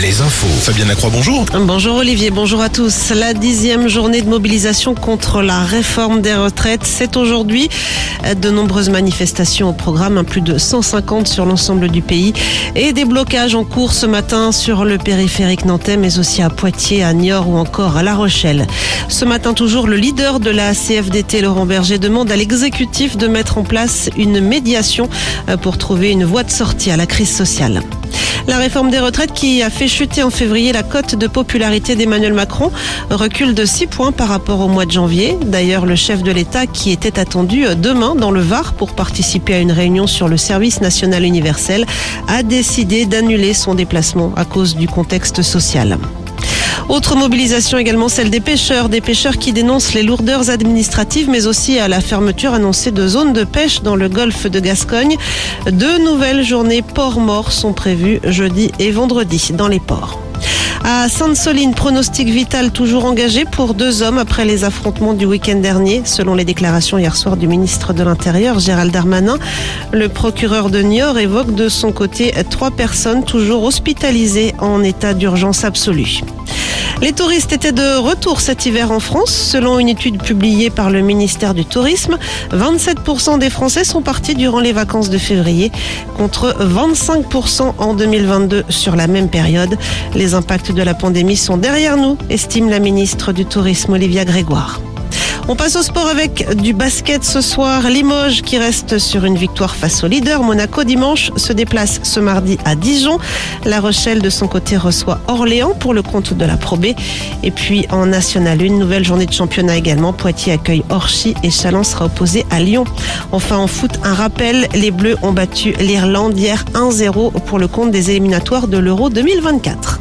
les infos. Fabienne Lacroix, bonjour. Bonjour Olivier, bonjour à tous. La dixième journée de mobilisation contre la réforme des retraites, c'est aujourd'hui. De nombreuses manifestations au programme, plus de 150 sur l'ensemble du pays et des blocages en cours ce matin sur le périphérique nantais, mais aussi à Poitiers, à Niort ou encore à La Rochelle. Ce matin toujours, le leader de la CFDT, Laurent Berger, demande à l'exécutif de mettre en place une médiation pour trouver une voie de sortie à la crise sociale. La réforme des retraites qui a fait chuter en février la cote de popularité d'Emmanuel Macron recule de 6 points par rapport au mois de janvier. D'ailleurs, le chef de l'État qui était attendu demain dans le Var pour participer à une réunion sur le service national universel a décidé d'annuler son déplacement à cause du contexte social. Autre mobilisation également celle des pêcheurs, des pêcheurs qui dénoncent les lourdeurs administratives mais aussi à la fermeture annoncée de zones de pêche dans le golfe de Gascogne. Deux nouvelles journées port morts sont prévues jeudi et vendredi dans les ports. À Sainte-Soline, pronostic vital toujours engagé pour deux hommes après les affrontements du week-end dernier, selon les déclarations hier soir du ministre de l'Intérieur, Gérald Darmanin. Le procureur de Niort évoque de son côté trois personnes toujours hospitalisées en état d'urgence absolue. Les touristes étaient de retour cet hiver en France. Selon une étude publiée par le ministère du Tourisme, 27% des Français sont partis durant les vacances de février, contre 25% en 2022 sur la même période. Les impacts de la pandémie sont derrière nous, estime la ministre du Tourisme Olivia Grégoire. On passe au sport avec du basket ce soir. Limoges qui reste sur une victoire face au leader. Monaco dimanche se déplace ce mardi à Dijon. La Rochelle de son côté reçoit Orléans pour le compte de la Pro B. Et puis en National une nouvelle journée de championnat également. Poitiers accueille Orchy et Chalon sera opposé à Lyon. Enfin en foot, un rappel, les Bleus ont battu l'Irlande hier 1-0 pour le compte des éliminatoires de l'Euro 2024.